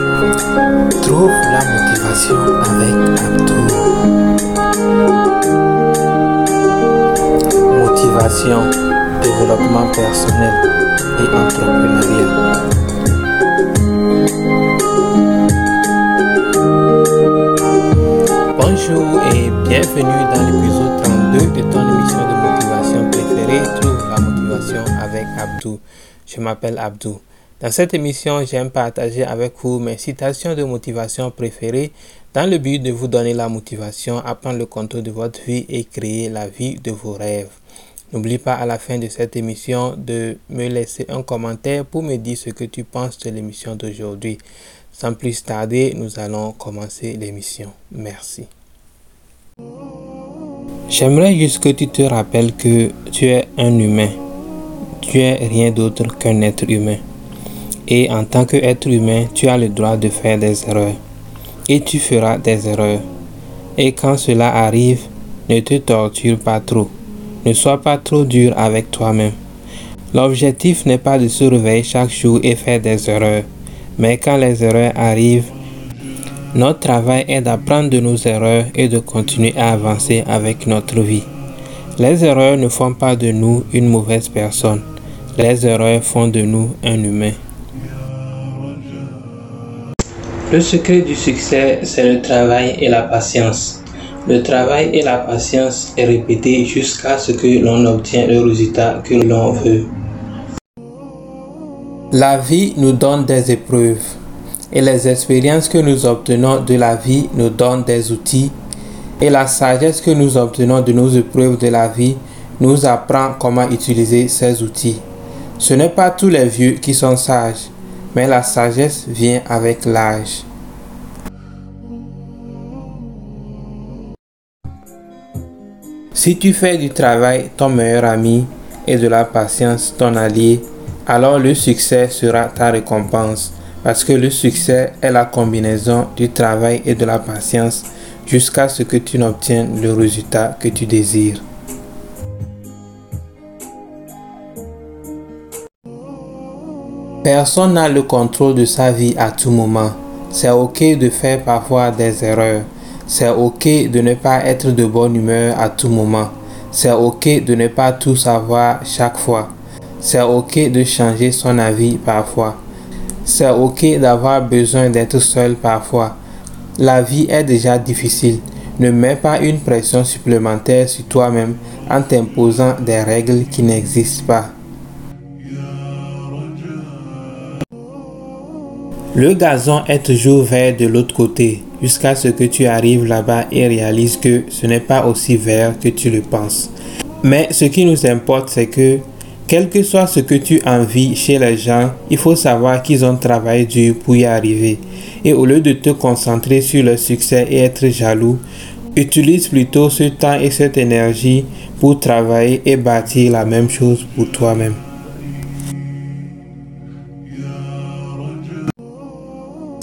Trouve la motivation avec Abdou. Motivation, développement personnel et entrepreneurial. Bonjour et bienvenue dans l'épisode 32 de ton émission de motivation préférée. Trouve la motivation avec Abdou. Je m'appelle Abdou. Dans cette émission, j'aime partager avec vous mes citations de motivation préférées dans le but de vous donner la motivation à prendre le contrôle de votre vie et créer la vie de vos rêves. N'oublie pas à la fin de cette émission de me laisser un commentaire pour me dire ce que tu penses de l'émission d'aujourd'hui. Sans plus tarder, nous allons commencer l'émission. Merci. J'aimerais juste que tu te rappelles que tu es un humain. Tu es rien d'autre qu'un être humain. Et en tant qu'être humain, tu as le droit de faire des erreurs. Et tu feras des erreurs. Et quand cela arrive, ne te torture pas trop. Ne sois pas trop dur avec toi-même. L'objectif n'est pas de se réveiller chaque jour et faire des erreurs. Mais quand les erreurs arrivent, notre travail est d'apprendre de nos erreurs et de continuer à avancer avec notre vie. Les erreurs ne font pas de nous une mauvaise personne. Les erreurs font de nous un humain. Le secret du succès, c'est le travail et la patience. Le travail et la patience est répété jusqu'à ce que l'on obtient le résultat que l'on veut. La vie nous donne des épreuves et les expériences que nous obtenons de la vie nous donnent des outils et la sagesse que nous obtenons de nos épreuves de la vie nous apprend comment utiliser ces outils. Ce n'est pas tous les vieux qui sont sages, mais la sagesse vient avec l'âge. Si tu fais du travail ton meilleur ami et de la patience ton allié, alors le succès sera ta récompense, parce que le succès est la combinaison du travail et de la patience jusqu'à ce que tu n'obtiennes le résultat que tu désires. Personne n'a le contrôle de sa vie à tout moment. C'est ok de faire parfois des erreurs. C'est ok de ne pas être de bonne humeur à tout moment. C'est ok de ne pas tout savoir chaque fois. C'est ok de changer son avis parfois. C'est ok d'avoir besoin d'être seul parfois. La vie est déjà difficile. Ne mets pas une pression supplémentaire sur toi-même en t'imposant des règles qui n'existent pas. Le gazon est toujours vert de l'autre côté jusqu'à ce que tu arrives là-bas et réalises que ce n'est pas aussi vert que tu le penses. Mais ce qui nous importe, c'est que quel que soit ce que tu envies chez les gens, il faut savoir qu'ils ont travaillé dur pour y arriver. Et au lieu de te concentrer sur le succès et être jaloux, utilise plutôt ce temps et cette énergie pour travailler et bâtir la même chose pour toi-même.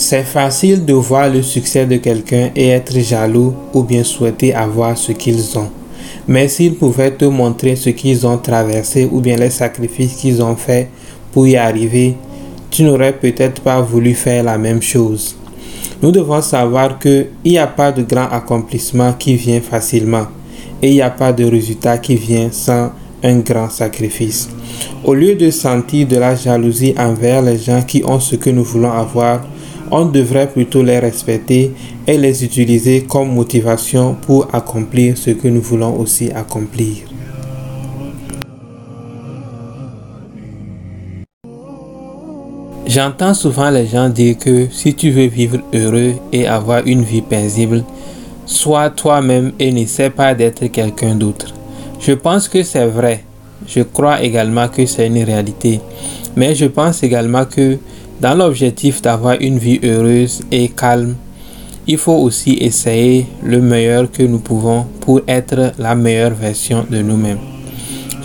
C'est facile de voir le succès de quelqu'un et être jaloux ou bien souhaiter avoir ce qu'ils ont. Mais s'ils pouvaient te montrer ce qu'ils ont traversé ou bien les sacrifices qu'ils ont faits pour y arriver, tu n'aurais peut-être pas voulu faire la même chose. Nous devons savoir qu'il n'y a pas de grand accomplissement qui vient facilement et il n'y a pas de résultat qui vient sans un grand sacrifice. Au lieu de sentir de la jalousie envers les gens qui ont ce que nous voulons avoir, on devrait plutôt les respecter et les utiliser comme motivation pour accomplir ce que nous voulons aussi accomplir. J'entends souvent les gens dire que si tu veux vivre heureux et avoir une vie paisible, sois toi-même et n'essaie pas d'être quelqu'un d'autre. Je pense que c'est vrai. Je crois également que c'est une réalité. Mais je pense également que dans l'objectif d'avoir une vie heureuse et calme, il faut aussi essayer le meilleur que nous pouvons pour être la meilleure version de nous-mêmes.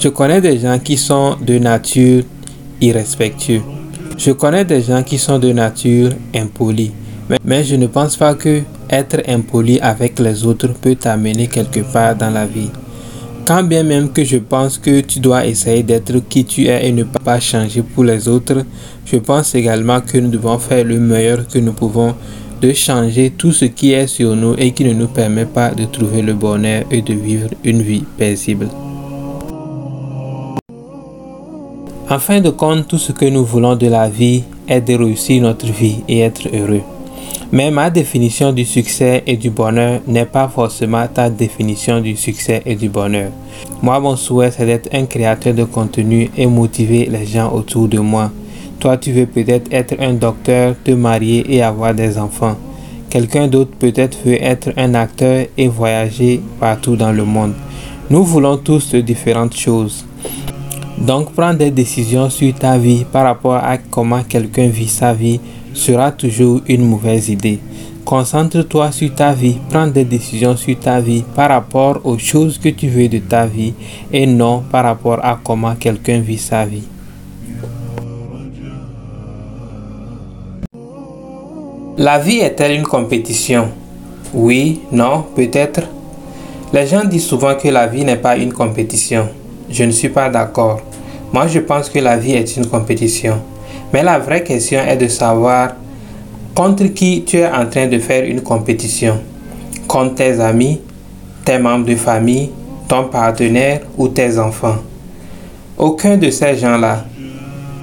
Je connais des gens qui sont de nature irrespectueux. Je connais des gens qui sont de nature impolis. Mais, je ne pense pas que être impoli avec les autres peut t'amener quelque part dans la vie. Quand bien même que je pense que tu dois essayer d'être qui tu es et ne pas changer pour les autres, je pense également que nous devons faire le meilleur que nous pouvons de changer tout ce qui est sur nous et qui ne nous permet pas de trouver le bonheur et de vivre une vie paisible. En fin de compte, tout ce que nous voulons de la vie est de réussir notre vie et être heureux. Mais ma définition du succès et du bonheur n'est pas forcément ta définition du succès et du bonheur. Moi, mon souhait, c'est d'être un créateur de contenu et motiver les gens autour de moi. Toi, tu veux peut-être être un docteur, te marier et avoir des enfants. Quelqu'un d'autre peut-être veut être un acteur et voyager partout dans le monde. Nous voulons tous de différentes choses. Donc, prendre des décisions sur ta vie par rapport à comment quelqu'un vit sa vie sera toujours une mauvaise idée. Concentre-toi sur ta vie, prends des décisions sur ta vie par rapport aux choses que tu veux de ta vie et non par rapport à comment quelqu'un vit sa vie. La vie est-elle une compétition? Oui, non, peut-être. Les gens disent souvent que la vie n'est pas une compétition. Je ne suis pas d'accord. Moi, je pense que la vie est une compétition. Mais la vraie question est de savoir contre qui tu es en train de faire une compétition. Contre tes amis, tes membres de famille, ton partenaire ou tes enfants. Aucun de ces gens-là.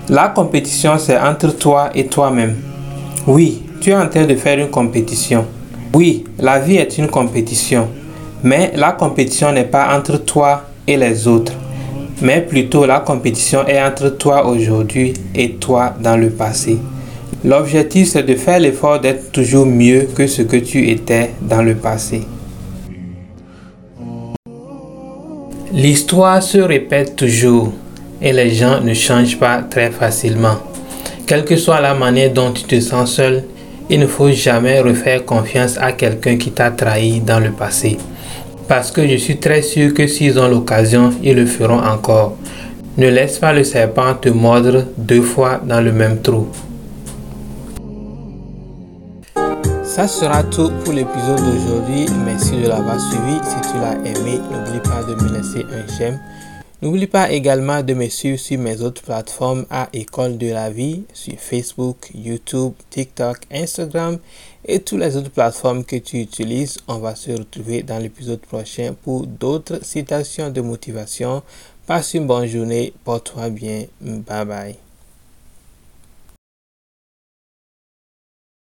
La compétition, c'est entre toi et toi-même. Oui, tu es en train de faire une compétition. Oui, la vie est une compétition. Mais la compétition n'est pas entre toi et les autres mais plutôt la compétition est entre toi aujourd'hui et toi dans le passé. L'objectif c'est de faire l'effort d'être toujours mieux que ce que tu étais dans le passé. L'histoire se répète toujours et les gens ne changent pas très facilement. Quelle que soit la manière dont tu te sens seul, il ne faut jamais refaire confiance à quelqu'un qui t'a trahi dans le passé parce que je suis très sûr que s'ils ont l'occasion, ils le feront encore. Ne laisse pas le serpent te mordre deux fois dans le même trou. Ça sera tout pour l'épisode d'aujourd'hui. Merci de l'avoir suivi. Si tu l'as aimé, n'oublie pas de me laisser un j'aime. N'oublie pas également de me suivre sur mes autres plateformes à École de la vie, sur Facebook, YouTube, TikTok, Instagram et toutes les autres plateformes que tu utilises. On va se retrouver dans l'épisode prochain pour d'autres citations de motivation. Passe une bonne journée, porte-toi bien, bye bye.